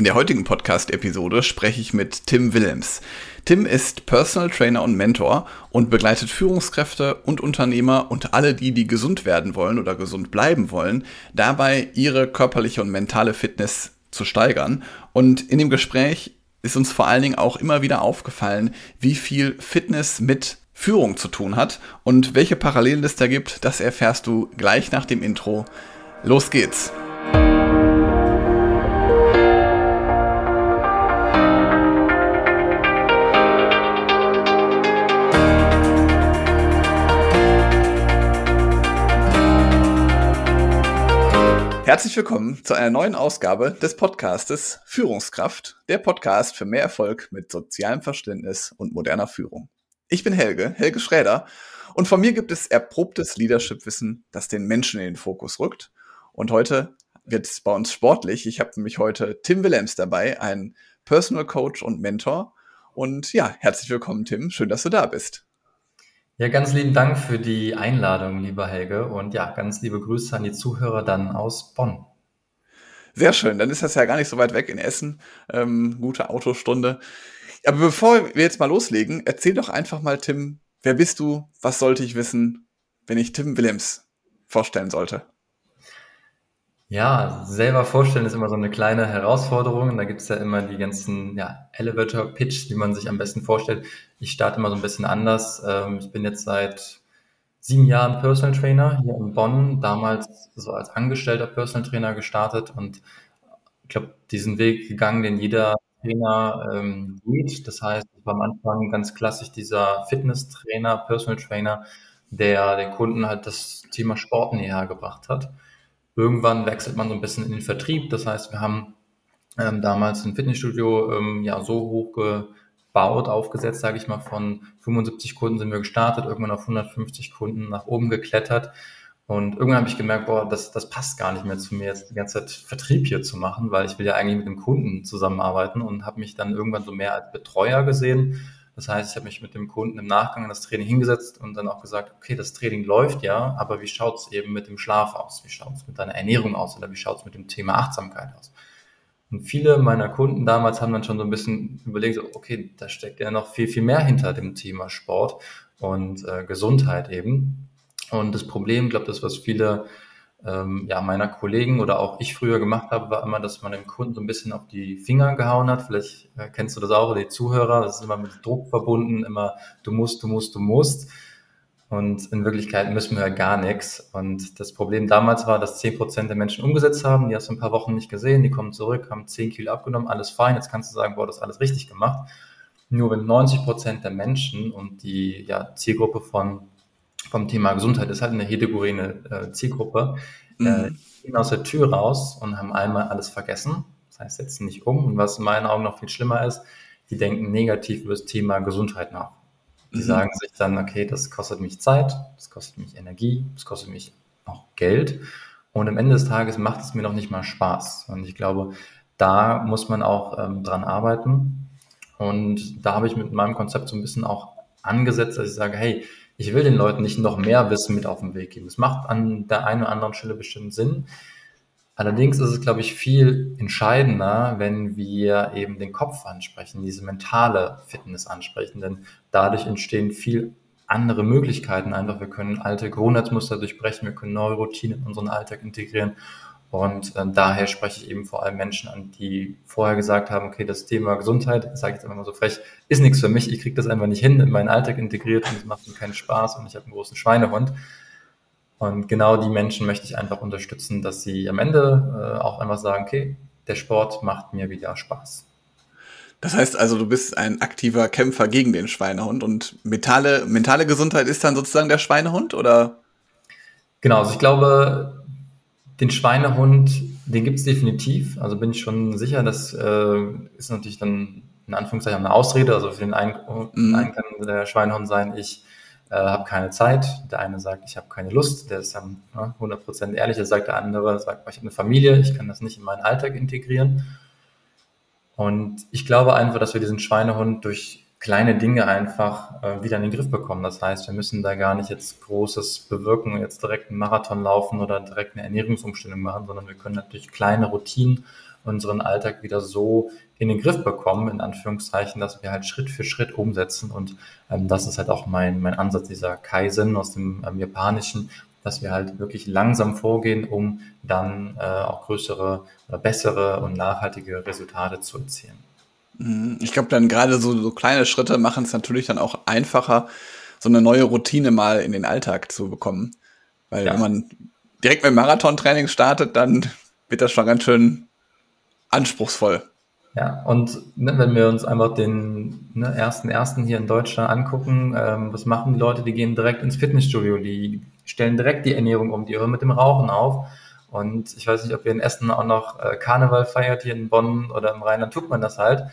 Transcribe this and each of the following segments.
In der heutigen Podcast-Episode spreche ich mit Tim Willems. Tim ist Personal Trainer und Mentor und begleitet Führungskräfte und Unternehmer und alle die, die gesund werden wollen oder gesund bleiben wollen, dabei ihre körperliche und mentale Fitness zu steigern. Und in dem Gespräch ist uns vor allen Dingen auch immer wieder aufgefallen, wie viel Fitness mit Führung zu tun hat und welche Parallelen es da gibt, das erfährst du gleich nach dem Intro. Los geht's! Herzlich willkommen zu einer neuen Ausgabe des Podcastes Führungskraft, der Podcast für mehr Erfolg mit sozialem Verständnis und moderner Führung. Ich bin Helge, Helge Schräder, und von mir gibt es erprobtes Leadership-Wissen, das den Menschen in den Fokus rückt. Und heute wird es bei uns sportlich. Ich habe nämlich heute Tim Willems dabei, ein Personal Coach und Mentor. Und ja, herzlich willkommen, Tim. Schön, dass du da bist. Ja, ganz lieben Dank für die Einladung, lieber Helge. Und ja, ganz liebe Grüße an die Zuhörer dann aus Bonn. Sehr schön, dann ist das ja gar nicht so weit weg in Essen. Ähm, gute Autostunde. Aber bevor wir jetzt mal loslegen, erzähl doch einfach mal, Tim, wer bist du? Was sollte ich wissen, wenn ich Tim Willems vorstellen sollte? Ja, selber vorstellen ist immer so eine kleine Herausforderung. Da gibt's ja immer die ganzen ja, Elevator-Pitch, wie man sich am besten vorstellt. Ich starte immer so ein bisschen anders. Ähm, ich bin jetzt seit sieben Jahren Personal Trainer hier in Bonn, damals so als angestellter Personal Trainer gestartet und ich glaube, diesen Weg gegangen, den jeder Trainer ähm, geht. Das heißt, ich war am Anfang ganz klassisch dieser Fitness-Trainer, Personal Trainer, der den Kunden halt das Thema Sport näher gebracht hat. Irgendwann wechselt man so ein bisschen in den Vertrieb. Das heißt, wir haben ähm, damals ein Fitnessstudio ähm, ja so hoch gebaut, aufgesetzt, sage ich mal, von 75 Kunden sind wir gestartet, irgendwann auf 150 Kunden nach oben geklettert. Und irgendwann habe ich gemerkt, boah, das, das passt gar nicht mehr zu mir, jetzt die ganze Zeit Vertrieb hier zu machen, weil ich will ja eigentlich mit dem Kunden zusammenarbeiten und habe mich dann irgendwann so mehr als Betreuer gesehen das heißt, ich habe mich mit dem Kunden im Nachgang an das Training hingesetzt und dann auch gesagt, okay, das Training läuft ja, aber wie schaut es eben mit dem Schlaf aus? Wie schaut es mit deiner Ernährung aus? Oder wie schaut es mit dem Thema Achtsamkeit aus? Und viele meiner Kunden damals haben dann schon so ein bisschen überlegt, okay, da steckt ja noch viel, viel mehr hinter dem Thema Sport und äh, Gesundheit eben. Und das Problem, glaube das, was viele ähm, ja, meiner Kollegen oder auch ich früher gemacht habe, war immer, dass man dem Kunden so ein bisschen auf die Finger gehauen hat. Vielleicht äh, kennst du das auch, die Zuhörer, das ist immer mit Druck verbunden, immer du musst, du musst, du musst. Und in Wirklichkeit müssen wir ja gar nichts. Und das Problem damals war, dass zehn Prozent der Menschen umgesetzt haben, die hast du ein paar Wochen nicht gesehen, die kommen zurück, haben zehn Kilo abgenommen, alles fein, jetzt kannst du sagen, boah, das ist alles richtig gemacht. Nur wenn 90 Prozent der Menschen und die ja, Zielgruppe von vom Thema Gesundheit ist halt eine heterogene äh, Zielgruppe, äh, mhm. äh, gehen aus der Tür raus und haben einmal alles vergessen. Das heißt, setzen nicht um. Und was in meinen Augen noch viel schlimmer ist, die denken negativ über das Thema Gesundheit nach. Die mhm. sagen sich dann, okay, das kostet mich Zeit, das kostet mich Energie, das kostet mich auch Geld. Und am Ende des Tages macht es mir noch nicht mal Spaß. Und ich glaube, da muss man auch ähm, dran arbeiten. Und da habe ich mit meinem Konzept so ein bisschen auch angesetzt, dass ich sage, hey, ich will den Leuten nicht noch mehr Wissen mit auf den Weg geben. Es macht an der einen oder anderen Stelle bestimmt Sinn. Allerdings ist es, glaube ich, viel entscheidender, wenn wir eben den Kopf ansprechen, diese mentale Fitness ansprechen, denn dadurch entstehen viel andere Möglichkeiten einfach. Wir können alte Gewohnheitsmuster durchbrechen, wir können neue Routinen in unseren Alltag integrieren und äh, daher spreche ich eben vor allem Menschen an, die vorher gesagt haben, okay, das Thema Gesundheit, sage ich jetzt einfach mal so frech, ist nichts für mich, ich kriege das einfach nicht hin, in meinen Alltag integriert und es macht mir keinen Spaß und ich habe einen großen Schweinehund. Und genau die Menschen möchte ich einfach unterstützen, dass sie am Ende äh, auch einfach sagen, okay, der Sport macht mir wieder Spaß. Das heißt also, du bist ein aktiver Kämpfer gegen den Schweinehund und mentale, mentale Gesundheit ist dann sozusagen der Schweinehund, oder? Genau, also ich glaube, den Schweinehund, den gibt es definitiv. Also bin ich schon sicher, das äh, ist natürlich dann in Anführungszeichen eine Ausrede. Also für den einen, mhm. einen kann der Schweinehund sein, ich äh, habe keine Zeit. Der eine sagt, ich habe keine Lust. Der ist dann ne, 100% ehrlich. Der sagt der andere, sagt, ich habe eine Familie, ich kann das nicht in meinen Alltag integrieren. Und ich glaube einfach, dass wir diesen Schweinehund durch kleine Dinge einfach äh, wieder in den Griff bekommen. Das heißt, wir müssen da gar nicht jetzt Großes bewirken, jetzt direkt einen Marathon laufen oder direkt eine Ernährungsumstellung machen, sondern wir können natürlich kleine Routinen unseren Alltag wieder so in den Griff bekommen, in Anführungszeichen, dass wir halt Schritt für Schritt umsetzen. Und ähm, das ist halt auch mein, mein Ansatz, dieser Kaizen aus dem ähm, Japanischen, dass wir halt wirklich langsam vorgehen, um dann äh, auch größere oder bessere und nachhaltige Resultate zu erzielen. Mhm. Ich glaube, dann gerade so, so kleine Schritte machen es natürlich dann auch einfacher, so eine neue Routine mal in den Alltag zu bekommen. Weil ja. wenn man direkt mit Marathontraining startet, dann wird das schon ganz schön anspruchsvoll. Ja, und ne, wenn wir uns einfach den ne, ersten ersten hier in Deutschland angucken, ähm, was machen die Leute? Die gehen direkt ins Fitnessstudio, die stellen direkt die Ernährung um, die hören mit dem Rauchen auf. Und ich weiß nicht, ob ihr in Essen auch noch äh, Karneval feiert, hier in Bonn oder im Rheinland tut man das halt.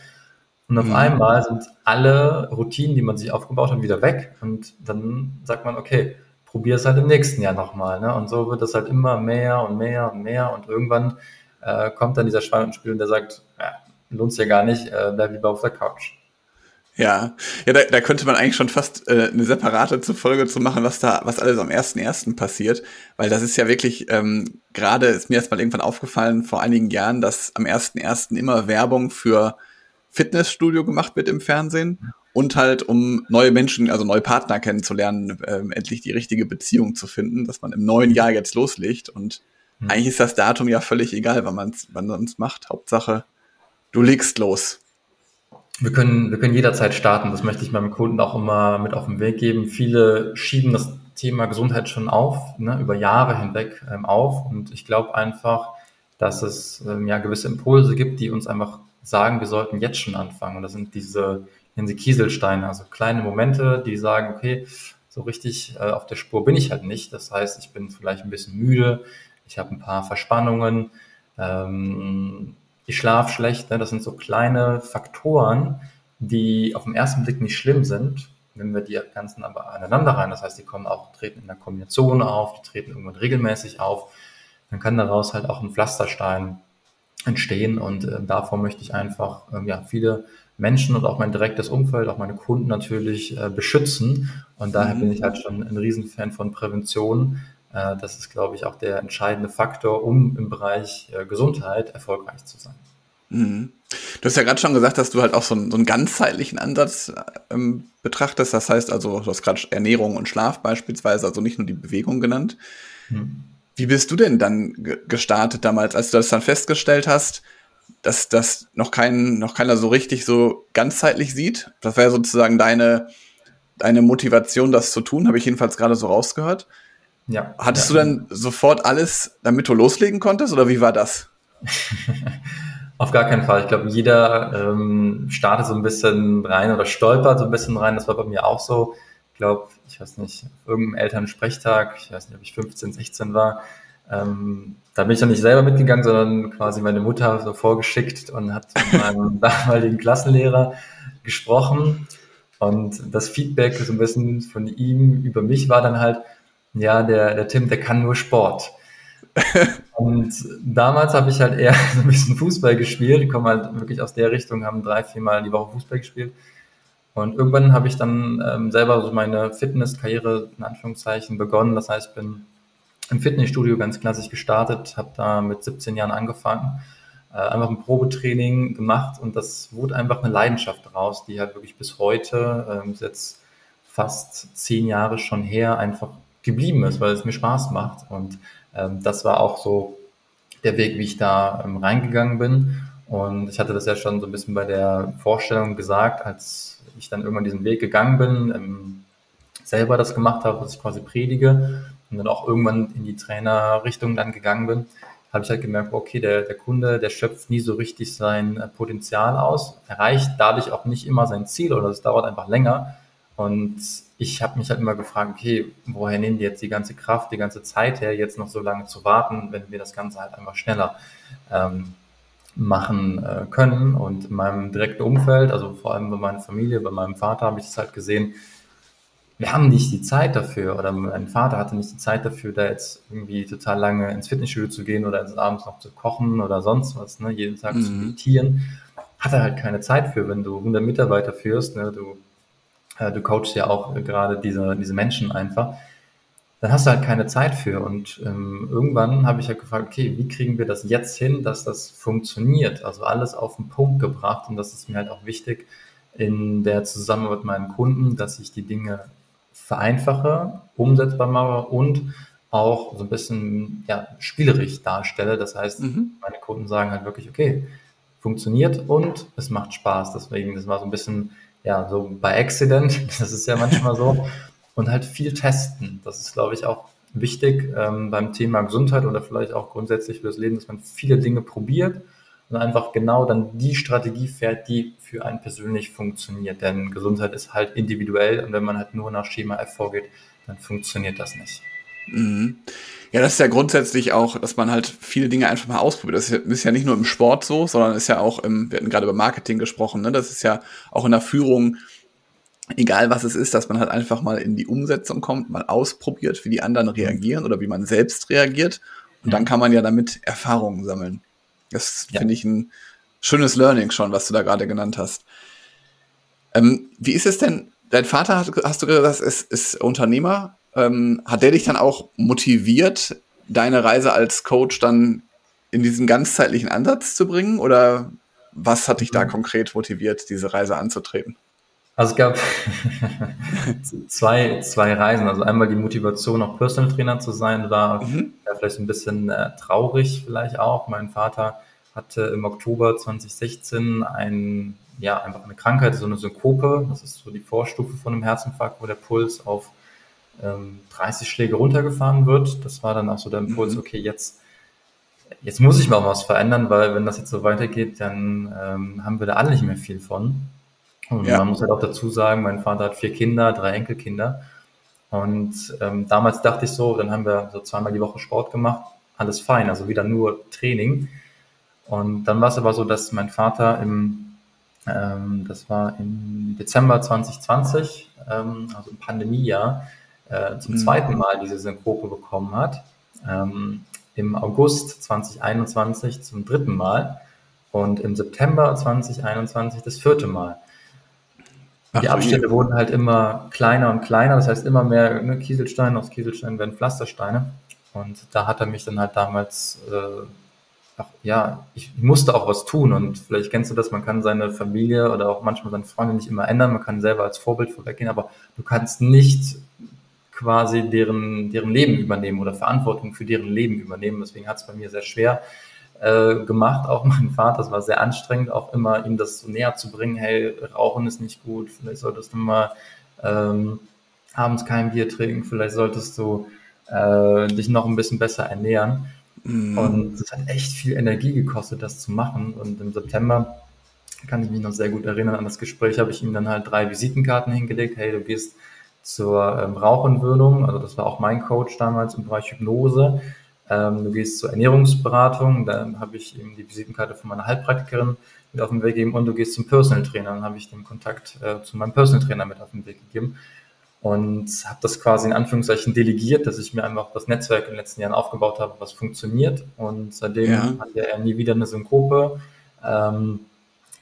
Und auf mhm. einmal sind alle Routinen, die man sich aufgebaut hat, wieder weg. Und dann sagt man, okay, probier es halt im nächsten Jahr nochmal. Ne? Und so wird es halt immer mehr und mehr und mehr. Und irgendwann äh, kommt dann dieser Schwein und Spiel und der sagt, ja, lohnt sich ja gar nicht, äh, bleib lieber auf der Couch. Ja, ja, da, da könnte man eigentlich schon fast äh, eine separate Folge zu machen, was da, was alles am 1.1. passiert, weil das ist ja wirklich, ähm, gerade ist mir erst mal irgendwann aufgefallen vor einigen Jahren, dass am 1.1. immer Werbung für Fitnessstudio gemacht wird im Fernsehen und halt um neue Menschen, also neue Partner kennenzulernen, ähm, endlich die richtige Beziehung zu finden, dass man im neuen Jahr jetzt loslegt und mhm. eigentlich ist das Datum ja völlig egal, wann man es wann man's macht. Hauptsache, du legst los. Wir können, wir können jederzeit starten. Das möchte ich meinem Kunden auch immer mit auf den Weg geben. Viele schieben das Thema Gesundheit schon auf, ne, über Jahre hinweg ähm, auf. Und ich glaube einfach, dass es ähm, ja gewisse Impulse gibt, die uns einfach sagen, wir sollten jetzt schon anfangen. Und das sind diese, nennen sie Kieselsteine, also kleine Momente, die sagen, okay, so richtig äh, auf der Spur bin ich halt nicht. Das heißt, ich bin vielleicht ein bisschen müde, ich habe ein paar Verspannungen, ähm, ich schlafe schlecht. Ne? Das sind so kleine Faktoren, die auf den ersten Blick nicht schlimm sind. Wenn wir die ganzen aber aneinander rein, das heißt, die kommen auch, treten in der Kombination auf, die treten irgendwann regelmäßig auf, dann kann daraus halt auch ein Pflasterstein entstehen und äh, davor möchte ich einfach äh, ja, viele Menschen und auch mein direktes Umfeld, auch meine Kunden natürlich äh, beschützen und daher mhm. bin ich halt schon ein Riesenfan von Prävention, äh, das ist, glaube ich, auch der entscheidende Faktor, um im Bereich äh, Gesundheit erfolgreich zu sein. Mhm. Du hast ja gerade schon gesagt, dass du halt auch so einen, so einen ganzheitlichen Ansatz ähm, betrachtest. Das heißt also, du hast gerade Ernährung und Schlaf beispielsweise, also nicht nur die Bewegung genannt. Mhm. Wie bist du denn dann gestartet damals, als du das dann festgestellt hast, dass das noch kein, noch keiner so richtig so ganzheitlich sieht? Das wäre sozusagen deine, deine Motivation, das zu tun, habe ich jedenfalls gerade so rausgehört. Ja. Hattest ja. du dann sofort alles, damit du loslegen konntest oder wie war das? Auf gar keinen Fall. Ich glaube, jeder ähm, startet so ein bisschen rein oder stolpert so ein bisschen rein. Das war bei mir auch so. Ich glaube, ich weiß nicht, irgendeinem Elternsprechtag, ich weiß nicht, ob ich 15, 16 war, ähm, da bin ich dann nicht selber mitgegangen, sondern quasi meine Mutter so vorgeschickt und hat mit meinem damaligen Klassenlehrer gesprochen. Und das Feedback so ein bisschen von ihm über mich war dann halt, ja, der, der Tim, der kann nur Sport. und damals habe ich halt eher so ein bisschen Fußball gespielt. Ich komme halt wirklich aus der Richtung, haben drei, vier Mal die Woche Fußball gespielt. Und irgendwann habe ich dann ähm, selber so meine Fitnesskarriere in Anführungszeichen begonnen. Das heißt, ich bin im Fitnessstudio ganz klassisch gestartet, habe da mit 17 Jahren angefangen, äh, einfach ein Probetraining gemacht und das wurde einfach eine Leidenschaft daraus, die halt wirklich bis heute, ähm, jetzt fast zehn Jahre schon her, einfach geblieben ist, weil es mir Spaß macht. Und ähm, das war auch so der Weg, wie ich da ähm, reingegangen bin. Und ich hatte das ja schon so ein bisschen bei der Vorstellung gesagt, als ich dann irgendwann diesen Weg gegangen bin, ähm, selber das gemacht habe, was ich quasi predige und dann auch irgendwann in die Trainerrichtung dann gegangen bin, habe ich halt gemerkt, okay, der, der Kunde, der schöpft nie so richtig sein äh, Potenzial aus, erreicht dadurch auch nicht immer sein Ziel oder es dauert einfach länger. Und ich habe mich halt immer gefragt, okay, woher nehmen die jetzt die ganze Kraft, die ganze Zeit her, jetzt noch so lange zu warten, wenn wir das Ganze halt einfach schneller ähm, machen äh, können. Und in meinem direkten Umfeld, also vor allem bei meiner Familie, bei meinem Vater, habe ich das halt gesehen, wir haben nicht die Zeit dafür oder mein Vater hatte nicht die Zeit dafür, da jetzt irgendwie total lange ins Fitnessstudio zu gehen oder abends noch zu kochen oder sonst was, ne, jeden Tag mhm. zu meditieren. Hat er halt keine Zeit für, wenn du 100 Mitarbeiter führst, ne, du äh, du coachst ja auch gerade diese, diese Menschen einfach. Dann hast du halt keine Zeit für. Und ähm, irgendwann habe ich halt gefragt, okay, wie kriegen wir das jetzt hin, dass das funktioniert? Also alles auf den Punkt gebracht. Und das ist mir halt auch wichtig in der Zusammenarbeit mit meinen Kunden, dass ich die Dinge vereinfache, umsetzbar mache und auch so ein bisschen ja, spielerisch darstelle. Das heißt, mhm. meine Kunden sagen halt wirklich, okay, funktioniert und es macht Spaß. Deswegen, das war so ein bisschen, ja, so bei Accident, das ist ja manchmal so und halt viel testen. Das ist, glaube ich, auch wichtig ähm, beim Thema Gesundheit oder vielleicht auch grundsätzlich für das Leben, dass man viele Dinge probiert und einfach genau dann die Strategie fährt, die für einen persönlich funktioniert. Denn Gesundheit ist halt individuell und wenn man halt nur nach Schema F vorgeht, dann funktioniert das nicht. Mhm. Ja, das ist ja grundsätzlich auch, dass man halt viele Dinge einfach mal ausprobiert. Das ist ja nicht nur im Sport so, sondern ist ja auch im, wir hatten gerade über Marketing gesprochen, ne? das ist ja auch in der Führung egal was es ist, dass man halt einfach mal in die Umsetzung kommt, mal ausprobiert, wie die anderen reagieren oder wie man selbst reagiert. Und dann mhm. kann man ja damit Erfahrungen sammeln. Das ja. finde ich ein schönes Learning schon, was du da gerade genannt hast. Ähm, wie ist es denn? Dein Vater, hast du gesagt, ist, ist Unternehmer. Ähm, hat der dich dann auch motiviert, deine Reise als Coach dann in diesen ganzzeitlichen Ansatz zu bringen? Oder was hat dich da mhm. konkret motiviert, diese Reise anzutreten? Also es gab zwei, zwei Reisen. Also einmal die Motivation, auch Personal Trainer zu sein, war mhm. vielleicht ein bisschen äh, traurig vielleicht auch. Mein Vater hatte im Oktober 2016 ein, ja, einfach eine Krankheit, so eine Synkope. Das ist so die Vorstufe von einem Herzinfarkt, wo der Puls auf ähm, 30 Schläge runtergefahren wird. Das war dann auch so der Impuls, mhm. okay, jetzt, jetzt muss ich mal was verändern, weil wenn das jetzt so weitergeht, dann ähm, haben wir da alle nicht mehr viel von. Und ja. man muss halt auch dazu sagen, mein Vater hat vier Kinder, drei Enkelkinder. Und ähm, damals dachte ich so, dann haben wir so zweimal die Woche Sport gemacht, alles fein, also wieder nur Training. Und dann war es aber so, dass mein Vater im, ähm, das war im Dezember 2020, ähm, also im Pandemiejahr, äh, zum mhm. zweiten Mal diese Synkope bekommen hat. Ähm, Im August 2021 zum dritten Mal und im September 2021 das vierte Mal. Ach, die Abstände wurden halt immer kleiner und kleiner, das heißt immer mehr ne, Kieselsteine, aus Kieselsteinen werden Pflastersteine. Und da hat er mich dann halt damals, äh, ach, ja, ich musste auch was tun. Und vielleicht kennst du das, man kann seine Familie oder auch manchmal seine Freunde nicht immer ändern, man kann selber als Vorbild vorweggehen, aber du kannst nicht quasi deren, deren Leben übernehmen oder Verantwortung für deren Leben übernehmen. Deswegen hat es bei mir sehr schwer äh, gemacht, auch mein Vater. Das war sehr anstrengend, auch immer ihm das so näher zu bringen, hey, Rauchen ist nicht gut, vielleicht solltest du mal ähm, abends kein Bier trinken, vielleicht solltest du äh, dich noch ein bisschen besser ernähren. Mm. Und es hat echt viel Energie gekostet, das zu machen. Und im September kann ich mich noch sehr gut erinnern an das Gespräch, habe ich ihm dann halt drei Visitenkarten hingelegt, hey, du gehst zur ähm, Rauchentwöhnung, also das war auch mein Coach damals im Bereich Hypnose. Ähm, du gehst zur Ernährungsberatung, da habe ich ihm die Visitenkarte von meiner Heilpraktikerin mit auf den Weg gegeben und du gehst zum Personal Trainer, dann habe ich den Kontakt äh, zu meinem Personal Trainer mit auf den Weg gegeben und habe das quasi in Anführungszeichen delegiert, dass ich mir einfach das Netzwerk in den letzten Jahren aufgebaut habe, was funktioniert und seitdem ja. hat er nie wieder eine Synkope. Ähm,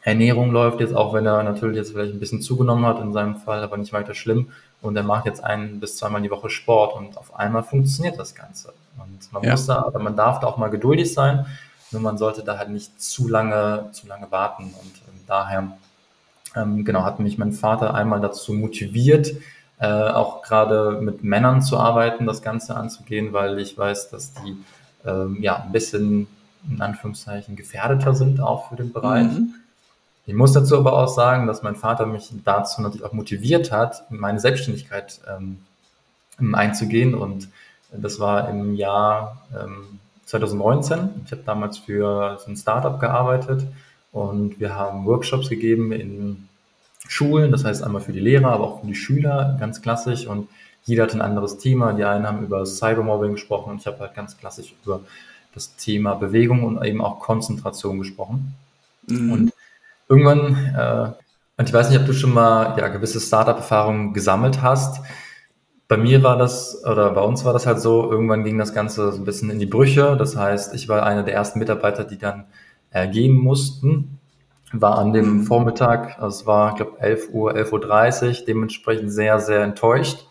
Ernährung läuft jetzt, auch wenn er natürlich jetzt vielleicht ein bisschen zugenommen hat in seinem Fall, aber nicht weiter schlimm. Und er macht jetzt ein bis zweimal die Woche Sport und auf einmal funktioniert das Ganze. Und man ja. muss da, aber man darf da auch mal geduldig sein, nur man sollte da halt nicht zu lange, zu lange warten. Und ähm, daher, ähm, genau, hat mich mein Vater einmal dazu motiviert, äh, auch gerade mit Männern zu arbeiten, das Ganze anzugehen, weil ich weiß, dass die ähm, ja ein bisschen in Anführungszeichen gefährdeter sind auch für den Bereich. Mhm. Ich muss dazu aber auch sagen, dass mein Vater mich dazu natürlich auch motiviert hat, meine Selbstständigkeit ähm, einzugehen und das war im Jahr ähm, 2019. Ich habe damals für so ein Startup gearbeitet und wir haben Workshops gegeben in Schulen, das heißt einmal für die Lehrer, aber auch für die Schüler, ganz klassisch. Und jeder hat ein anderes Thema. Die einen haben über Cybermobbing gesprochen und ich habe halt ganz klassisch über das Thema Bewegung und eben auch Konzentration gesprochen. Mhm. Und irgendwann, äh, und ich weiß nicht, ob du schon mal ja, gewisse Startup-Erfahrungen gesammelt hast bei mir war das, oder bei uns war das halt so, irgendwann ging das Ganze so ein bisschen in die Brüche. Das heißt, ich war einer der ersten Mitarbeiter, die dann äh, gehen mussten. War an dem mhm. Vormittag, also es war, ich glaube, 11 Uhr, 11.30 Uhr, dementsprechend sehr, sehr enttäuscht.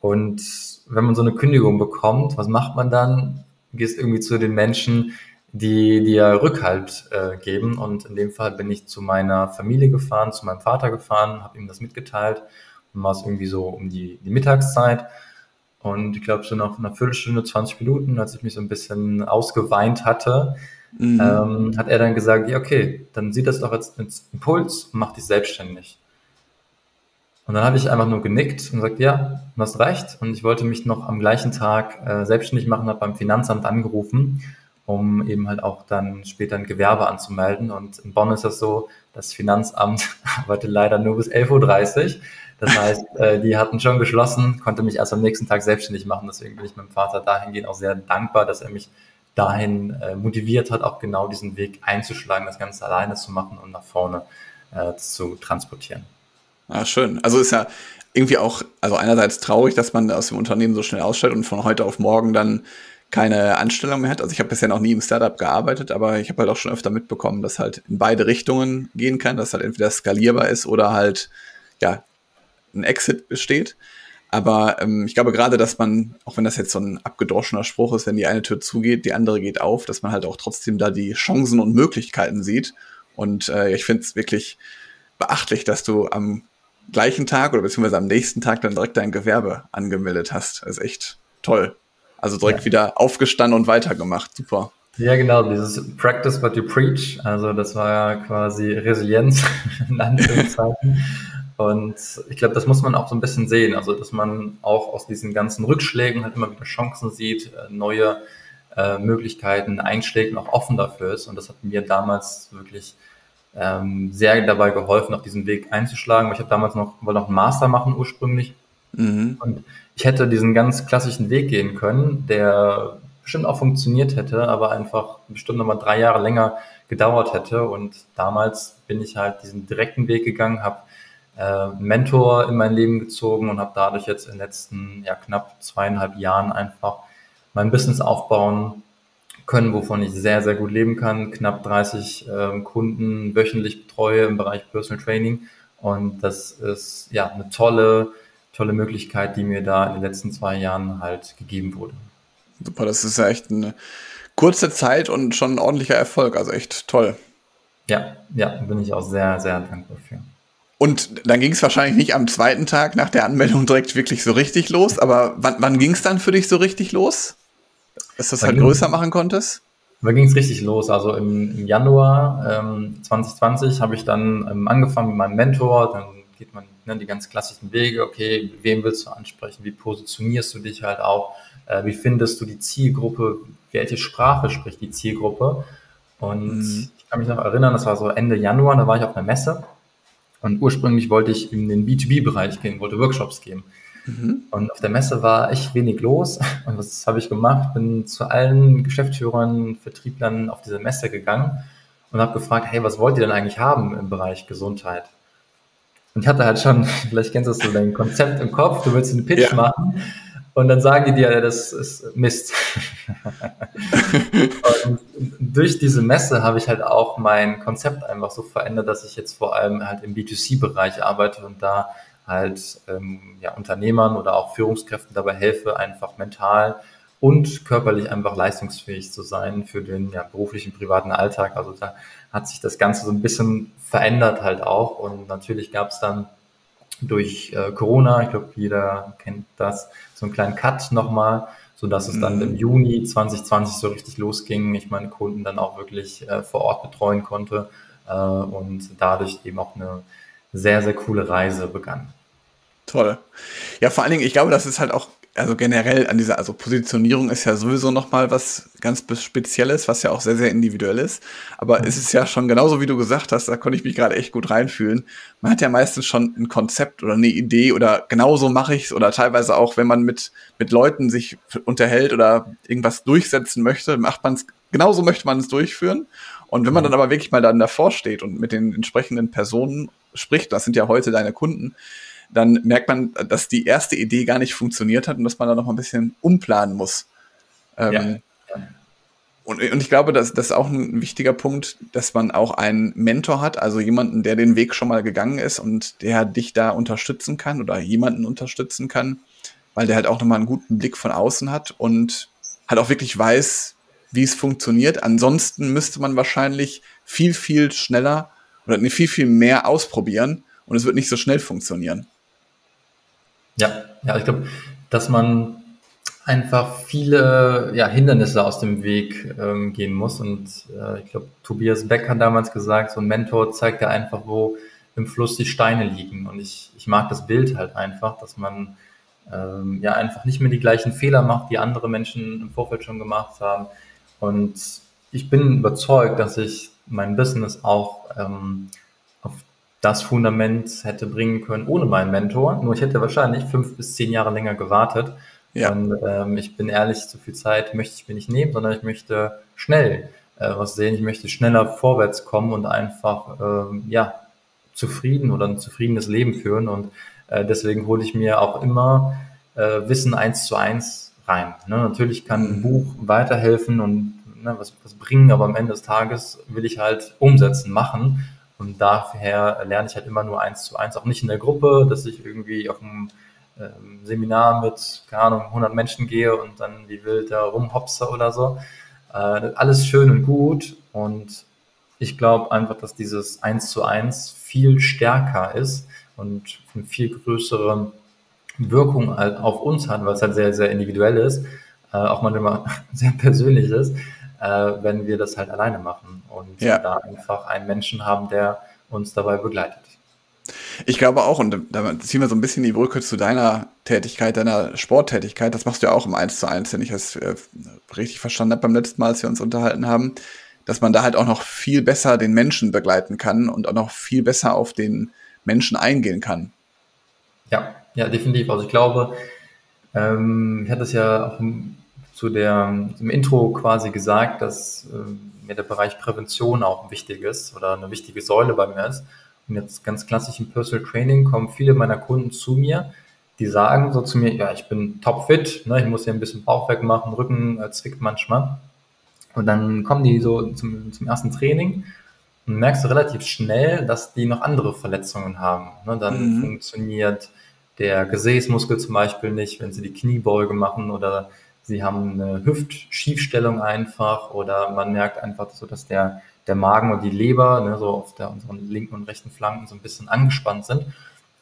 Und wenn man so eine Kündigung bekommt, was macht man dann? Gehst irgendwie zu den Menschen, die dir Rückhalt äh, geben. Und in dem Fall bin ich zu meiner Familie gefahren, zu meinem Vater gefahren, habe ihm das mitgeteilt. Und war es irgendwie so um die, die Mittagszeit. Und ich glaube, so nach einer Viertelstunde, 20 Minuten, als ich mich so ein bisschen ausgeweint hatte, mhm. ähm, hat er dann gesagt, ja, okay, dann sieh das doch als, als Impuls und mach dich selbstständig. Und dann habe ich einfach nur genickt und gesagt, ja, du hast recht. Und ich wollte mich noch am gleichen Tag äh, selbstständig machen, habe beim Finanzamt angerufen um eben halt auch dann später ein Gewerbe anzumelden. Und in Bonn ist das so, das Finanzamt arbeitet leider nur bis 11.30 Uhr. Das heißt, äh, die hatten schon geschlossen, konnte mich erst am nächsten Tag selbstständig machen. Deswegen bin ich meinem Vater dahingehend auch sehr dankbar, dass er mich dahin äh, motiviert hat, auch genau diesen Weg einzuschlagen, das Ganze alleine zu machen und nach vorne äh, zu transportieren. Ah, schön. Also ist ja irgendwie auch, also einerseits traurig, dass man aus dem Unternehmen so schnell ausstellt und von heute auf morgen dann keine Anstellung mehr hat. Also ich habe bisher noch nie im Startup gearbeitet, aber ich habe halt auch schon öfter mitbekommen, dass halt in beide Richtungen gehen kann, dass halt entweder skalierbar ist oder halt ja ein Exit besteht. Aber ähm, ich glaube gerade, dass man, auch wenn das jetzt so ein abgedroschener Spruch ist, wenn die eine Tür zugeht, die andere geht auf, dass man halt auch trotzdem da die Chancen und Möglichkeiten sieht. Und äh, ich finde es wirklich beachtlich, dass du am gleichen Tag oder beziehungsweise am nächsten Tag dann direkt dein Gewerbe angemeldet hast. Das ist echt toll. Also direkt ja. wieder aufgestanden und weitergemacht. Super. Ja, genau, dieses Practice what you preach. Also das war ja quasi Resilienz in Anführungszeichen. Und ich glaube, das muss man auch so ein bisschen sehen. Also, dass man auch aus diesen ganzen Rückschlägen halt immer wieder Chancen sieht, äh, neue äh, Möglichkeiten, Einschläge auch offen dafür ist. Und das hat mir damals wirklich ähm, sehr dabei geholfen, auf diesen Weg einzuschlagen. Ich habe damals noch, wollte noch einen Master machen ursprünglich. Mhm. Und ich hätte diesen ganz klassischen Weg gehen können, der bestimmt auch funktioniert hätte, aber einfach bestimmt nochmal drei Jahre länger gedauert hätte. Und damals bin ich halt diesen direkten Weg gegangen, habe äh, Mentor in mein Leben gezogen und habe dadurch jetzt in den letzten ja, knapp zweieinhalb Jahren einfach mein Business aufbauen können, wovon ich sehr, sehr gut leben kann. Knapp 30 äh, Kunden wöchentlich betreue im Bereich Personal Training. Und das ist ja eine tolle tolle Möglichkeit, die mir da in den letzten zwei Jahren halt gegeben wurde. Super, das ist ja echt eine kurze Zeit und schon ein ordentlicher Erfolg, also echt toll. Ja, ja, bin ich auch sehr, sehr dankbar für. Und dann ging es wahrscheinlich nicht am zweiten Tag nach der Anmeldung direkt wirklich so richtig los, aber wann, wann ging es dann für dich so richtig los? Dass du das halt größer machen konntest? Da ging es richtig los. Also im, im Januar ähm, 2020 habe ich dann ähm, angefangen mit meinem Mentor, dann geht man ne, die ganz klassischen Wege, okay, wem willst du ansprechen, wie positionierst du dich halt auch, äh, wie findest du die Zielgruppe, welche Sprache spricht die Zielgruppe. Und mhm. ich kann mich noch erinnern, das war so Ende Januar, da war ich auf einer Messe und ursprünglich wollte ich in den B2B-Bereich gehen, wollte Workshops geben. Mhm. Und auf der Messe war echt wenig los. Und was habe ich gemacht? Bin zu allen Geschäftsführern, Vertrieblern auf diese Messe gegangen und habe gefragt, hey, was wollt ihr denn eigentlich haben im Bereich Gesundheit? Und ich hatte halt schon, vielleicht kennst du so dein Konzept im Kopf, du willst einen Pitch ja. machen und dann sagen die dir, das ist Mist. und durch diese Messe habe ich halt auch mein Konzept einfach so verändert, dass ich jetzt vor allem halt im B2C-Bereich arbeite und da halt ähm, ja, Unternehmern oder auch Führungskräften dabei helfe, einfach mental und körperlich einfach leistungsfähig zu sein für den ja, beruflichen, privaten Alltag. Also da hat sich das Ganze so ein bisschen verändert halt auch. Und natürlich gab es dann durch äh, Corona, ich glaube, jeder kennt das, so einen kleinen Cut nochmal, sodass es dann mhm. im Juni 2020 so richtig losging. Ich meine Kunden dann auch wirklich äh, vor Ort betreuen konnte äh, und dadurch eben auch eine sehr, sehr coole Reise begann. Toll. Ja, vor allen Dingen, ich glaube, das ist halt auch also generell an dieser, also Positionierung ist ja sowieso nochmal was ganz Spezielles, was ja auch sehr, sehr individuell ist. Aber mhm. es ist ja schon genauso, wie du gesagt hast, da konnte ich mich gerade echt gut reinfühlen. Man hat ja meistens schon ein Konzept oder eine Idee oder genauso mache ich es oder teilweise auch, wenn man mit, mit Leuten sich unterhält oder irgendwas durchsetzen möchte, macht man es, genauso möchte man es durchführen. Und wenn man mhm. dann aber wirklich mal dann davor steht und mit den entsprechenden Personen spricht, das sind ja heute deine Kunden, dann merkt man, dass die erste Idee gar nicht funktioniert hat und dass man da noch mal ein bisschen umplanen muss. Ähm, ja. Und, und ich glaube, dass das ist auch ein wichtiger Punkt, dass man auch einen Mentor hat, also jemanden, der den Weg schon mal gegangen ist und der dich da unterstützen kann oder jemanden unterstützen kann, weil der halt auch nochmal einen guten Blick von außen hat und halt auch wirklich weiß, wie es funktioniert. Ansonsten müsste man wahrscheinlich viel, viel schneller oder viel, viel mehr ausprobieren und es wird nicht so schnell funktionieren. Ja, ja, ich glaube, dass man einfach viele ja, Hindernisse aus dem Weg ähm, gehen muss. Und äh, ich glaube, Tobias Beck hat damals gesagt, so ein Mentor zeigt ja einfach, wo im Fluss die Steine liegen. Und ich, ich mag das Bild halt einfach, dass man ähm, ja einfach nicht mehr die gleichen Fehler macht, die andere Menschen im Vorfeld schon gemacht haben. Und ich bin überzeugt, dass ich mein Business auch ähm, das Fundament hätte bringen können ohne meinen Mentor. Nur ich hätte wahrscheinlich fünf bis zehn Jahre länger gewartet. Ja. Und ähm, ich bin ehrlich, so viel Zeit möchte ich mir nicht nehmen, sondern ich möchte schnell äh, was sehen. Ich möchte schneller vorwärts kommen und einfach ähm, ja zufrieden oder ein zufriedenes Leben führen. Und äh, deswegen hole ich mir auch immer äh, Wissen eins zu eins rein. Ne? Natürlich kann ein Buch weiterhelfen und ne, was, was bringen, aber am Ende des Tages will ich halt umsetzen, machen. Und daher lerne ich halt immer nur eins zu eins, auch nicht in der Gruppe, dass ich irgendwie auf einem ähm, Seminar mit, keine Ahnung, 100 Menschen gehe und dann wie wild da rumhopse oder so. Äh, alles schön und gut und ich glaube einfach, dass dieses eins zu eins viel stärker ist und eine viel größere Wirkung halt auf uns hat, weil es halt sehr, sehr individuell ist, äh, auch manchmal sehr persönlich ist, äh, wenn wir das halt alleine machen und ja. da einfach einen Menschen haben, der uns dabei begleitet. Ich glaube auch, und da ziehen wir so ein bisschen die Brücke zu deiner Tätigkeit, deiner Sporttätigkeit. Das machst du ja auch im 1 zu 1, wenn ich das äh, richtig verstanden habe beim letzten Mal, als wir uns unterhalten haben, dass man da halt auch noch viel besser den Menschen begleiten kann und auch noch viel besser auf den Menschen eingehen kann. Ja, ja, definitiv. Also ich glaube, ähm, ich hatte es ja auch zu der, im Intro quasi gesagt, dass äh, mir der Bereich Prävention auch wichtig ist oder eine wichtige Säule bei mir ist. Und jetzt ganz klassisch im Personal Training kommen viele meiner Kunden zu mir, die sagen so zu mir, ja, ich bin topfit, ne, ich muss hier ein bisschen Bauch wegmachen, Rücken äh, zwickt manchmal. Und dann kommen die so zum, zum ersten Training und merkst du relativ schnell, dass die noch andere Verletzungen haben. Ne, dann mhm. funktioniert der Gesäßmuskel zum Beispiel nicht, wenn sie die Kniebeuge machen oder sie haben eine Hüftschiefstellung einfach oder man merkt einfach so, dass der, der Magen und die Leber, ne, so auf der unseren linken und rechten Flanken so ein bisschen angespannt sind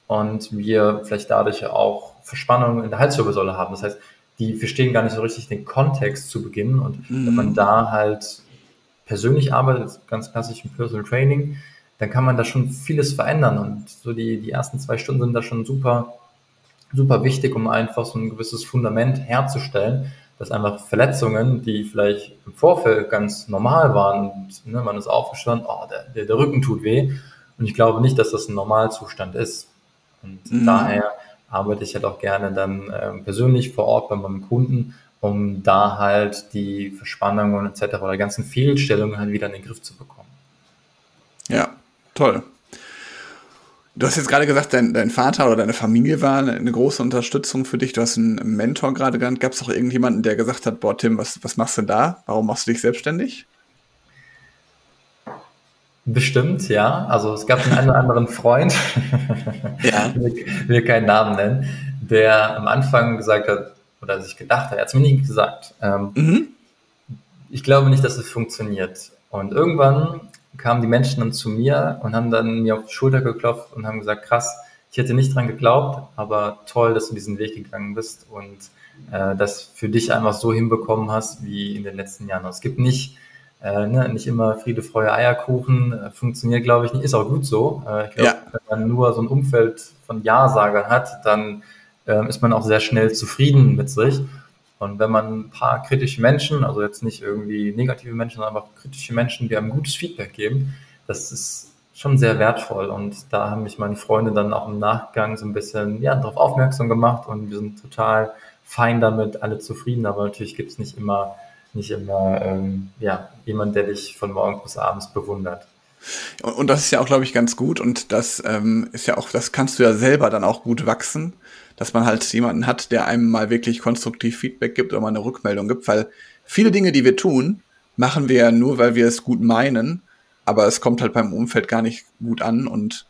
und wir vielleicht dadurch auch Verspannungen in der Halswirbelsäule haben. Das heißt, die verstehen gar nicht so richtig den Kontext zu Beginn und mhm. wenn man da halt persönlich arbeitet, ganz klassisch im Personal Training, dann kann man da schon vieles verändern und so die, die ersten zwei Stunden sind da schon super super wichtig, um einfach so ein gewisses Fundament herzustellen, dass einfach Verletzungen, die vielleicht im Vorfeld ganz normal waren, und, ne, man ist aufgestanden, oh, der, der, der, Rücken tut weh. Und ich glaube nicht, dass das ein Normalzustand ist. Und mhm. daher arbeite ich halt auch gerne dann äh, persönlich vor Ort bei meinem Kunden, um da halt die Verspannungen etc. oder ganzen Fehlstellungen halt wieder in den Griff zu bekommen. Ja, toll. Du hast jetzt gerade gesagt, dein, dein Vater oder deine Familie war eine, große Unterstützung für dich. Du hast einen Mentor gerade genannt. Gab es auch irgendjemanden, der gesagt hat, boah, Tim, was, was machst du da? Warum machst du dich selbstständig? Bestimmt, ja. Also es gab einen oder anderen Freund, ja. will, will keinen Namen nennen, der am Anfang gesagt hat, oder sich gedacht hat, er hat es mir nie gesagt, ähm, mhm. ich glaube nicht, dass es funktioniert. Und irgendwann kamen die Menschen dann zu mir und haben dann mir auf die Schulter geklopft und haben gesagt, krass, ich hätte nicht dran geglaubt, aber toll, dass du diesen Weg gegangen bist und äh, das für dich einfach so hinbekommen hast wie in den letzten Jahren. Es gibt nicht, äh, ne, nicht immer Friede, Freude, Eierkuchen, äh, funktioniert, glaube ich, nicht, ist auch gut so. Äh, ich glaube, ja. wenn man nur so ein Umfeld von Ja-Sagern hat, dann äh, ist man auch sehr schnell zufrieden mit sich. Und wenn man ein paar kritische Menschen, also jetzt nicht irgendwie negative Menschen, sondern einfach kritische Menschen, die einem gutes Feedback geben, das ist schon sehr wertvoll. Und da haben mich meine Freunde dann auch im Nachgang so ein bisschen ja, darauf aufmerksam gemacht und wir sind total fein damit, alle zufrieden. Aber natürlich gibt es nicht immer, nicht immer ähm, ja, jemand, der dich von morgens bis abends bewundert. Und das ist ja auch, glaube ich, ganz gut. Und das ähm, ist ja auch, das kannst du ja selber dann auch gut wachsen dass man halt jemanden hat, der einem mal wirklich konstruktiv Feedback gibt oder mal eine Rückmeldung gibt, weil viele Dinge, die wir tun, machen wir ja nur, weil wir es gut meinen, aber es kommt halt beim Umfeld gar nicht gut an und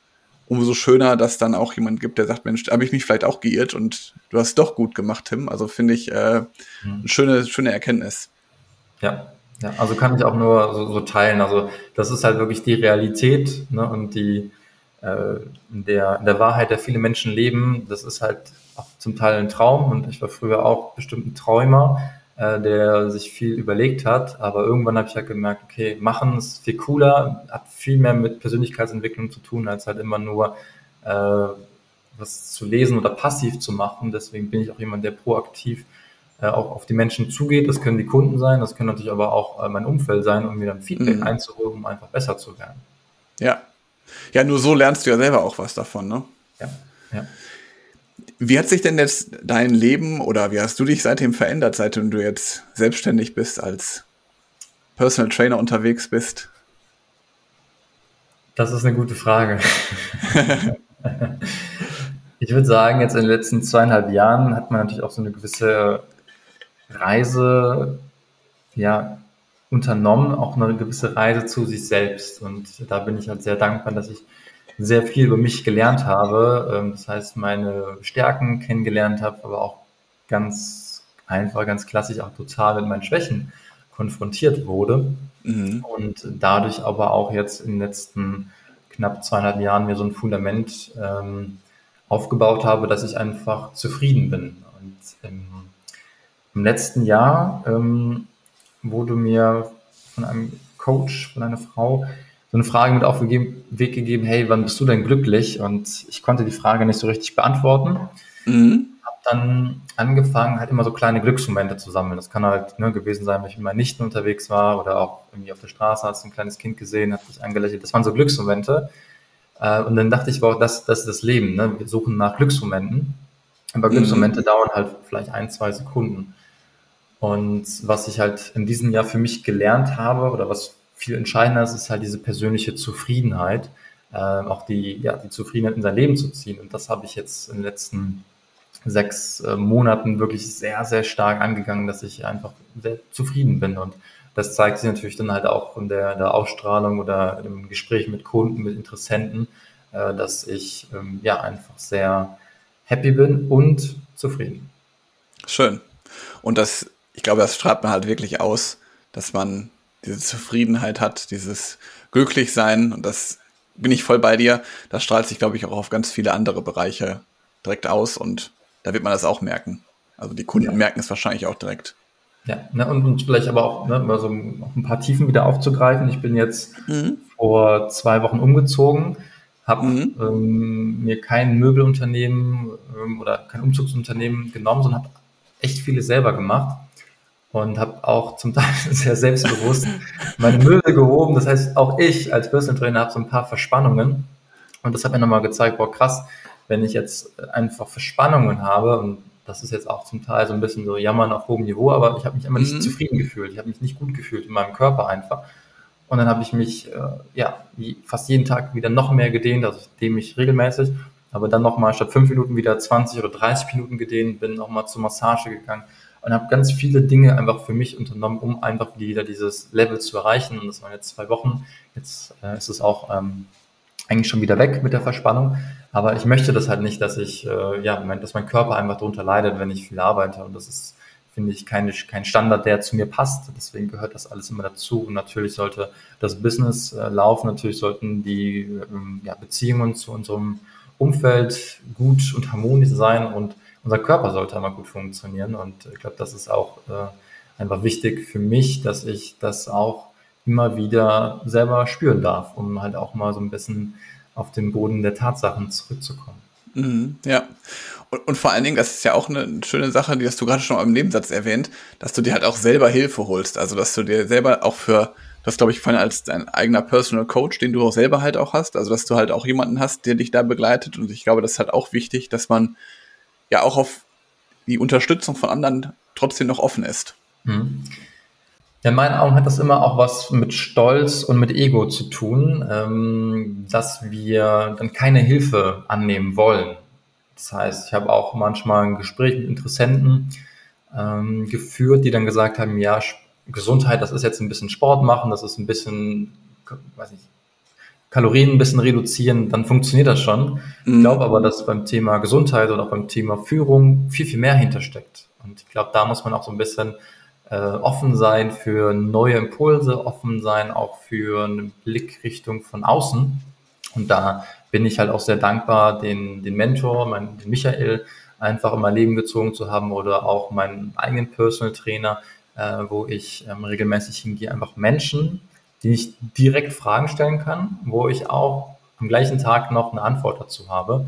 umso schöner, dass dann auch jemand gibt, der sagt, Mensch, habe ich mich vielleicht auch geirrt und du hast doch gut gemacht, Tim. Also finde ich äh, mhm. eine schöne, schöne Erkenntnis. Ja, ja, also kann ich auch nur so, so teilen. Also das ist halt wirklich die Realität ne, und die äh, in, der, der Wahrheit, der viele Menschen leben. Das ist halt zum Teil ein Traum und ich war früher auch bestimmt ein Träumer, äh, der sich viel überlegt hat. Aber irgendwann habe ich halt gemerkt, okay, machen ist viel cooler, hat viel mehr mit Persönlichkeitsentwicklung zu tun, als halt immer nur äh, was zu lesen oder passiv zu machen. Deswegen bin ich auch jemand, der proaktiv äh, auch auf die Menschen zugeht. Das können die Kunden sein, das können natürlich aber auch äh, mein Umfeld sein, um mir dann Feedback mhm. einzuholen, um einfach besser zu werden. Ja. Ja, nur so lernst du ja selber auch was davon, ne? Ja. ja. Wie hat sich denn jetzt dein Leben oder wie hast du dich seitdem verändert, seitdem du jetzt selbstständig bist, als Personal Trainer unterwegs bist? Das ist eine gute Frage. ich würde sagen, jetzt in den letzten zweieinhalb Jahren hat man natürlich auch so eine gewisse Reise ja, unternommen, auch eine gewisse Reise zu sich selbst. Und da bin ich halt sehr dankbar, dass ich sehr viel über mich gelernt habe. Ähm, das heißt, meine Stärken kennengelernt habe, aber auch ganz einfach, ganz klassisch auch total mit meinen Schwächen konfrontiert wurde. Mhm. Und dadurch aber auch jetzt in den letzten knapp zweieinhalb Jahren mir so ein Fundament ähm, aufgebaut habe, dass ich einfach zufrieden bin. Und ähm, im letzten Jahr ähm, wurde mir von einem Coach, von einer Frau, so eine Frage mit auf den Weg gegeben, hey, wann bist du denn glücklich? Und ich konnte die Frage nicht so richtig beantworten. Mhm. Habe dann angefangen, halt immer so kleine Glücksmomente zu sammeln. Das kann halt ne, gewesen sein, wenn ich mit meinen Nichten unterwegs war oder auch irgendwie auf der Straße hast du ein kleines Kind gesehen, hat sich angelächelt. Das waren so Glücksmomente. Äh, und dann dachte ich, wow, das, das ist das Leben. Ne? Wir suchen nach Glücksmomenten. Aber mhm. Glücksmomente dauern halt vielleicht ein, zwei Sekunden. Und was ich halt in diesem Jahr für mich gelernt habe oder was viel entscheidender ist, ist halt diese persönliche Zufriedenheit, äh, auch die, ja, die Zufriedenheit in sein Leben zu ziehen. Und das habe ich jetzt in den letzten sechs äh, Monaten wirklich sehr, sehr stark angegangen, dass ich einfach sehr zufrieden bin. Und das zeigt sich natürlich dann halt auch in der, der Ausstrahlung oder im Gespräch mit Kunden, mit Interessenten, äh, dass ich ähm, ja einfach sehr happy bin und zufrieden. Schön. Und das, ich glaube, das strahlt man halt wirklich aus, dass man diese Zufriedenheit hat, dieses Glücklichsein und das bin ich voll bei dir. Das strahlt sich, glaube ich, auch auf ganz viele andere Bereiche direkt aus und da wird man das auch merken. Also die Kunden ja. merken es wahrscheinlich auch direkt. Ja, ne, und, und vielleicht aber auch ne, mal so ein paar Tiefen wieder aufzugreifen. Ich bin jetzt mhm. vor zwei Wochen umgezogen, habe mhm. ähm, mir kein Möbelunternehmen ähm, oder kein Umzugsunternehmen genommen, sondern habe echt viele selber gemacht und habe auch zum Teil sehr selbstbewusst meine Möbel gehoben. Das heißt, auch ich als Personal Trainer habe so ein paar Verspannungen. Und das hat mir nochmal gezeigt, boah, krass, wenn ich jetzt einfach Verspannungen habe, und das ist jetzt auch zum Teil so ein bisschen so Jammern auf hohem Niveau, aber ich habe mich immer nicht mhm. zufrieden gefühlt. Ich habe mich nicht gut gefühlt in meinem Körper einfach. Und dann habe ich mich äh, ja fast jeden Tag wieder noch mehr gedehnt, also ich dehne mich regelmäßig, aber dann nochmal statt fünf Minuten wieder 20 oder 30 Minuten gedehnt, bin nochmal zur Massage gegangen und habe ganz viele Dinge einfach für mich unternommen, um einfach wieder dieses Level zu erreichen. Und das waren jetzt zwei Wochen. Jetzt äh, ist es auch ähm, eigentlich schon wieder weg mit der Verspannung. Aber ich möchte das halt nicht, dass ich, äh, ja, mein, dass mein Körper einfach darunter leidet, wenn ich viel arbeite. Und das ist, finde ich, kein, kein Standard, der zu mir passt. Deswegen gehört das alles immer dazu. Und natürlich sollte das Business äh, laufen. Natürlich sollten die ähm, ja, Beziehungen zu unserem Umfeld gut und harmonisch sein und unser Körper sollte einmal gut funktionieren. Und ich glaube, das ist auch äh, einfach wichtig für mich, dass ich das auch immer wieder selber spüren darf, um halt auch mal so ein bisschen auf den Boden der Tatsachen zurückzukommen. Mhm, ja. Und, und, vor allen Dingen, das ist ja auch eine schöne Sache, die hast du gerade schon im Nebensatz erwähnt, dass du dir halt auch selber Hilfe holst. Also, dass du dir selber auch für, das glaube ich vorhin als dein eigener Personal Coach, den du auch selber halt auch hast. Also, dass du halt auch jemanden hast, der dich da begleitet. Und ich glaube, das ist halt auch wichtig, dass man ja auch auf die Unterstützung von anderen trotzdem noch offen ist. Ja, in meinen Augen hat das immer auch was mit Stolz und mit Ego zu tun, ähm, dass wir dann keine Hilfe annehmen wollen. Das heißt, ich habe auch manchmal ein Gespräch mit Interessenten ähm, geführt, die dann gesagt haben, ja, Gesundheit, das ist jetzt ein bisschen Sport machen, das ist ein bisschen, weiß nicht, Kalorien ein bisschen reduzieren, dann funktioniert das schon. Mhm. Ich glaube aber, dass beim Thema Gesundheit oder auch beim Thema Führung viel, viel mehr hintersteckt. Und ich glaube, da muss man auch so ein bisschen äh, offen sein für neue Impulse, offen sein auch für eine Blickrichtung von außen. Und da bin ich halt auch sehr dankbar, den, den Mentor, mein, den Michael, einfach in mein Leben gezogen zu haben oder auch meinen eigenen Personal Trainer, äh, wo ich ähm, regelmäßig hingehe, einfach Menschen, die ich direkt Fragen stellen kann, wo ich auch am gleichen Tag noch eine Antwort dazu habe.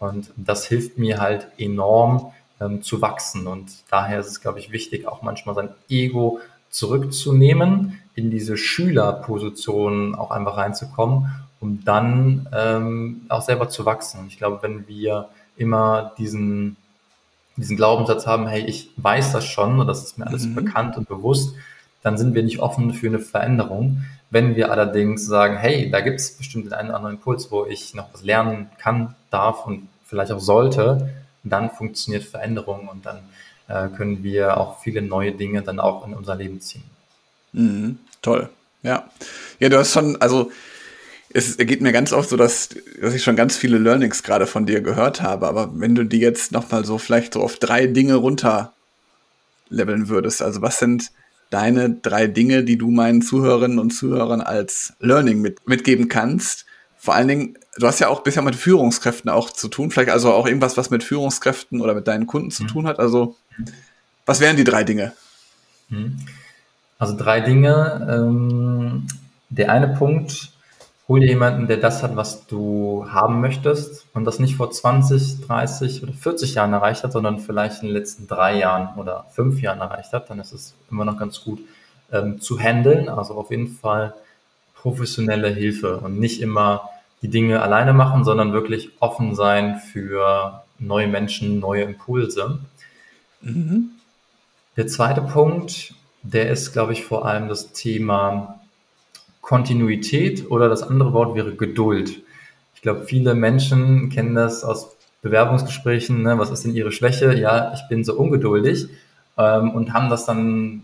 Und das hilft mir halt enorm ähm, zu wachsen. Und daher ist es, glaube ich, wichtig, auch manchmal sein Ego zurückzunehmen, in diese Schülerposition auch einfach reinzukommen, um dann ähm, auch selber zu wachsen. Und ich glaube, wenn wir immer diesen, diesen Glaubenssatz haben, hey, ich weiß das schon und das ist mir alles mhm. bekannt und bewusst, dann sind wir nicht offen für eine Veränderung. Wenn wir allerdings sagen, hey, da gibt es bestimmt einen oder anderen Impuls, wo ich noch was lernen kann, darf und vielleicht auch sollte, dann funktioniert Veränderung und dann äh, können wir auch viele neue Dinge dann auch in unser Leben ziehen. Mhm, toll. Ja. Ja, du hast schon, also es geht mir ganz oft so, dass, dass ich schon ganz viele Learnings gerade von dir gehört habe, aber wenn du die jetzt nochmal so vielleicht so auf drei Dinge runter leveln würdest, also was sind deine drei Dinge, die du meinen Zuhörerinnen und Zuhörern als Learning mit, mitgeben kannst. Vor allen Dingen, du hast ja auch bisher mit Führungskräften auch zu tun, vielleicht also auch irgendwas, was mit Führungskräften oder mit deinen Kunden zu mhm. tun hat. Also, was wären die drei Dinge? Mhm. Also drei Dinge. Ähm, der eine Punkt, hol dir jemanden, der das hat, was du haben möchtest und das nicht vor 20, 30 oder 40 Jahren erreicht hat, sondern vielleicht in den letzten drei Jahren oder fünf Jahren erreicht hat, dann ist es immer noch ganz gut ähm, zu handeln. Also auf jeden Fall professionelle Hilfe und nicht immer die Dinge alleine machen, sondern wirklich offen sein für neue Menschen, neue Impulse. Mhm. Der zweite Punkt, der ist, glaube ich, vor allem das Thema Kontinuität oder das andere Wort wäre Geduld. Ich glaube, viele Menschen kennen das aus Bewerbungsgesprächen. Ne? Was ist denn ihre Schwäche? Ja, ich bin so ungeduldig ähm, und haben das dann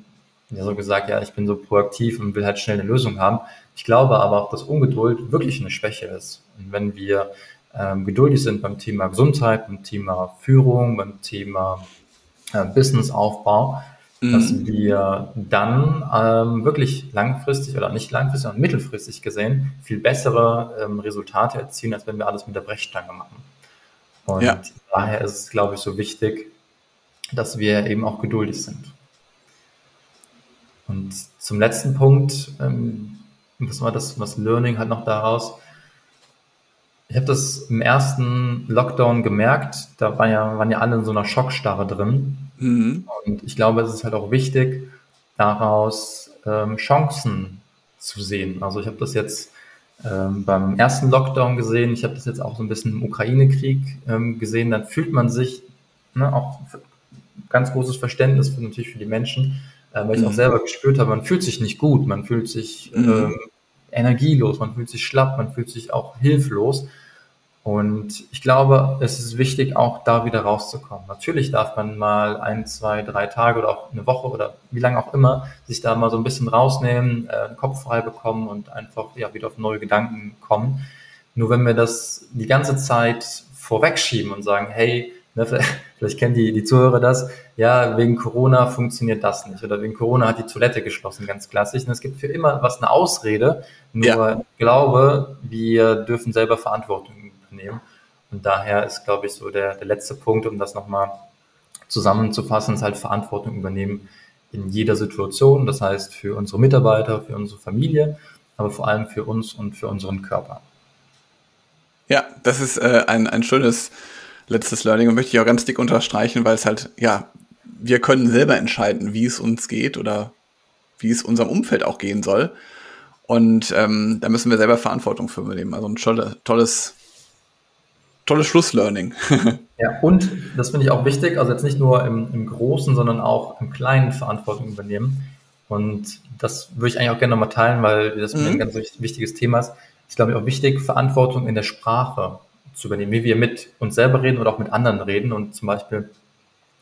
ja, so gesagt, ja, ich bin so proaktiv und will halt schnell eine Lösung haben. Ich glaube aber auch, dass Ungeduld wirklich eine Schwäche ist. Und wenn wir ähm, geduldig sind beim Thema Gesundheit, beim Thema Führung, beim Thema äh, Businessaufbau, mhm. dass wir dann ähm, wirklich langfristig oder nicht langfristig, sondern mittelfristig gesehen viel bessere ähm, Resultate erzielen, als wenn wir alles mit der Brechstange machen. Und ja. daher ist es, glaube ich, so wichtig, dass wir eben auch geduldig sind. Und zum letzten Punkt, ähm, was war das, was Learning hat noch daraus? Ich habe das im ersten Lockdown gemerkt, da war ja, waren ja alle in so einer Schockstarre drin. Mhm. Und ich glaube, es ist halt auch wichtig, daraus ähm, Chancen zu sehen. Also ich habe das jetzt ähm, beim ersten Lockdown gesehen, ich habe das jetzt auch so ein bisschen im Ukraine-Krieg ähm, gesehen, dann fühlt man sich ne, auch ganz großes Verständnis für, natürlich für die Menschen, äh, weil ich mhm. auch selber gespürt habe, man fühlt sich nicht gut, man fühlt sich mhm. ähm, energielos, man fühlt sich schlapp, man fühlt sich auch hilflos. Und ich glaube, es ist wichtig, auch da wieder rauszukommen. Natürlich darf man mal ein, zwei, drei Tage oder auch eine Woche oder wie lange auch immer sich da mal so ein bisschen rausnehmen, äh, Kopf frei bekommen und einfach ja wieder auf neue Gedanken kommen. Nur wenn wir das die ganze Zeit vorwegschieben und sagen, hey, ne, vielleicht kennen die, die Zuhörer das, ja, wegen Corona funktioniert das nicht oder wegen Corona hat die Toilette geschlossen, ganz klassisch. Und es gibt für immer was eine Ausrede. Nur ja. ich glaube, wir dürfen selber Verantwortung nehmen. Und daher ist, glaube ich, so der, der letzte Punkt, um das nochmal zusammenzufassen, ist halt Verantwortung übernehmen in jeder Situation. Das heißt für unsere Mitarbeiter, für unsere Familie, aber vor allem für uns und für unseren Körper. Ja, das ist äh, ein, ein schönes letztes Learning und möchte ich auch ganz dick unterstreichen, weil es halt, ja, wir können selber entscheiden, wie es uns geht oder wie es unserem Umfeld auch gehen soll. Und ähm, da müssen wir selber Verantwortung für übernehmen. Also ein tolle, tolles tolles Schlusslearning. ja, und das finde ich auch wichtig, also jetzt nicht nur im, im, Großen, sondern auch im Kleinen Verantwortung übernehmen. Und das würde ich eigentlich auch gerne nochmal teilen, weil das mhm. ein ganz wichtiges Thema ist. Ich glaube auch wichtig, Verantwortung in der Sprache zu übernehmen, wie wir mit uns selber reden oder auch mit anderen reden. Und zum Beispiel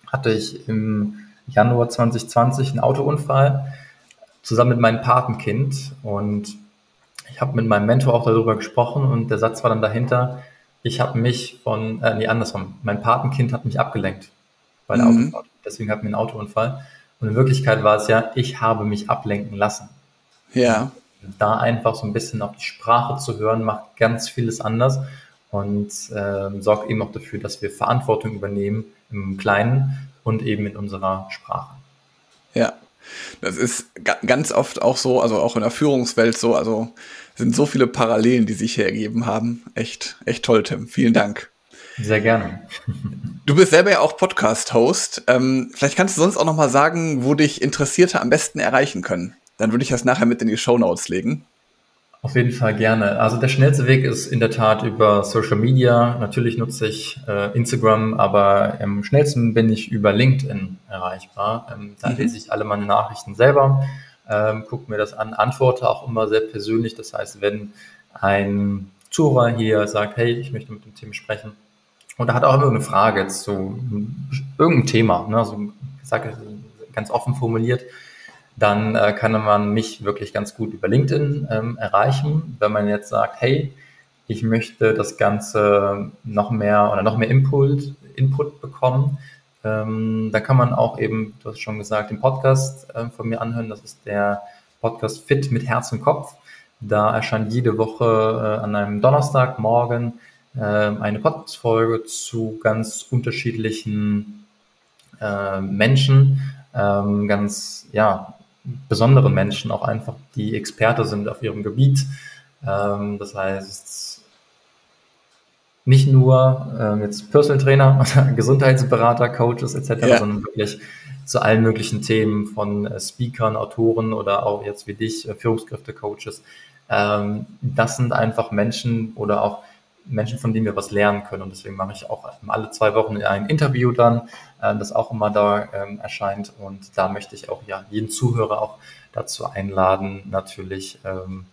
hatte ich im Januar 2020 einen Autounfall zusammen mit meinem Patenkind und ich habe mit meinem Mentor auch darüber gesprochen und der Satz war dann dahinter, ich habe mich von, äh, nee, andersrum, mein Patenkind hat mich abgelenkt bei der mhm. Autofahrt. Deswegen hatten wir einen Autounfall. Und in Wirklichkeit war es ja, ich habe mich ablenken lassen. Ja. Da einfach so ein bisschen auf die Sprache zu hören, macht ganz vieles anders und äh, sorgt eben auch dafür, dass wir Verantwortung übernehmen im Kleinen und eben in unserer Sprache. Ja, das ist ganz oft auch so, also auch in der Führungswelt so, also sind so viele Parallelen, die sich hier ergeben haben. Echt, echt toll, Tim. Vielen Dank. Sehr gerne. Du bist selber ja auch Podcast-Host. Ähm, vielleicht kannst du sonst auch noch mal sagen, wo dich Interessierte am besten erreichen können. Dann würde ich das nachher mit in die Show Notes legen. Auf jeden Fall gerne. Also der schnellste Weg ist in der Tat über Social Media. Natürlich nutze ich äh, Instagram, aber am schnellsten bin ich über LinkedIn erreichbar. Ähm, da mhm. lese ich alle meine Nachrichten selber, ähm, gucke mir das an, antworte auch immer sehr persönlich. Das heißt, wenn ein Zuhörer hier sagt, hey, ich möchte mit dem Thema sprechen, und er hat auch immer eine Frage zu irgendeinem Thema, ne, also ich sage ganz offen formuliert, dann äh, kann man mich wirklich ganz gut über LinkedIn ähm, erreichen. Wenn man jetzt sagt, hey, ich möchte das Ganze noch mehr oder noch mehr Input, Input bekommen, ähm, dann kann man auch eben, du hast schon gesagt, den Podcast äh, von mir anhören. Das ist der Podcast Fit mit Herz und Kopf. Da erscheint jede Woche äh, an einem Donnerstagmorgen äh, eine Podcast-Folge zu ganz unterschiedlichen äh, Menschen, ähm, ganz ja, besonderen Menschen auch einfach, die Experte sind auf ihrem Gebiet. Ähm, das heißt, nicht nur ähm, jetzt Personal Trainer, Gesundheitsberater, Coaches etc., ja. sondern wirklich zu allen möglichen Themen von äh, Speakern, Autoren oder auch jetzt wie dich, äh, Führungskräfte, Coaches. Ähm, das sind einfach Menschen oder auch Menschen, von denen wir was lernen können. Und deswegen mache ich auch alle zwei Wochen ein Interview dann, äh, das auch immer da ähm, erscheint. Und da möchte ich auch ja jeden Zuhörer auch dazu einladen, natürlich ähm,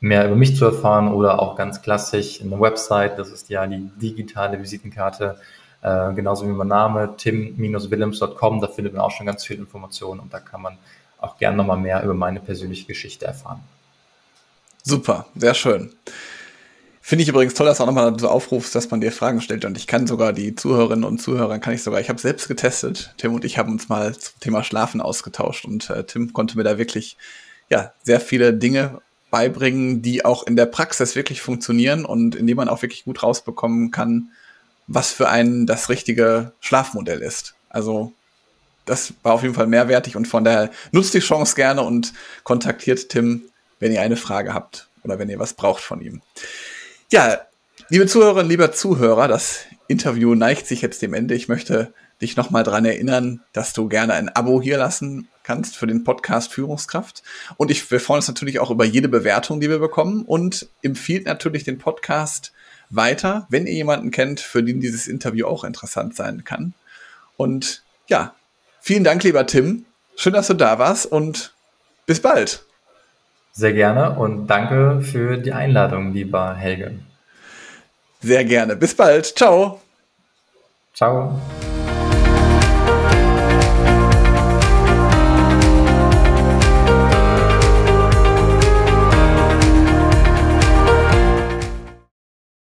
mehr über mich zu erfahren oder auch ganz klassisch eine Website. Das ist ja die digitale Visitenkarte, äh, genauso wie mein Name, tim-willems.com. Da findet man auch schon ganz viel Informationen und da kann man auch gerne nochmal mehr über meine persönliche Geschichte erfahren. Super, sehr schön. Finde ich übrigens toll, dass du auch nochmal so aufrufst, dass man dir Fragen stellt. Und ich kann sogar die Zuhörerinnen und Zuhörer, kann ich sogar, ich habe selbst getestet. Tim und ich haben uns mal zum Thema Schlafen ausgetauscht und äh, Tim konnte mir da wirklich ja sehr viele Dinge beibringen, die auch in der Praxis wirklich funktionieren und in dem man auch wirklich gut rausbekommen kann, was für einen das richtige Schlafmodell ist. Also das war auf jeden Fall mehrwertig und von daher nutzt die Chance gerne und kontaktiert Tim, wenn ihr eine Frage habt oder wenn ihr was braucht von ihm. Ja, liebe Zuhörerinnen, lieber Zuhörer, das Interview neigt sich jetzt dem Ende. Ich möchte dich nochmal dran erinnern, dass du gerne ein Abo hier lassen kannst für den Podcast Führungskraft. Und ich, wir freuen uns natürlich auch über jede Bewertung, die wir bekommen und empfiehlt natürlich den Podcast weiter, wenn ihr jemanden kennt, für den dieses Interview auch interessant sein kann. Und ja, vielen Dank, lieber Tim. Schön, dass du da warst und bis bald. Sehr gerne und danke für die Einladung, lieber Helge. Sehr gerne. Bis bald. Ciao. Ciao.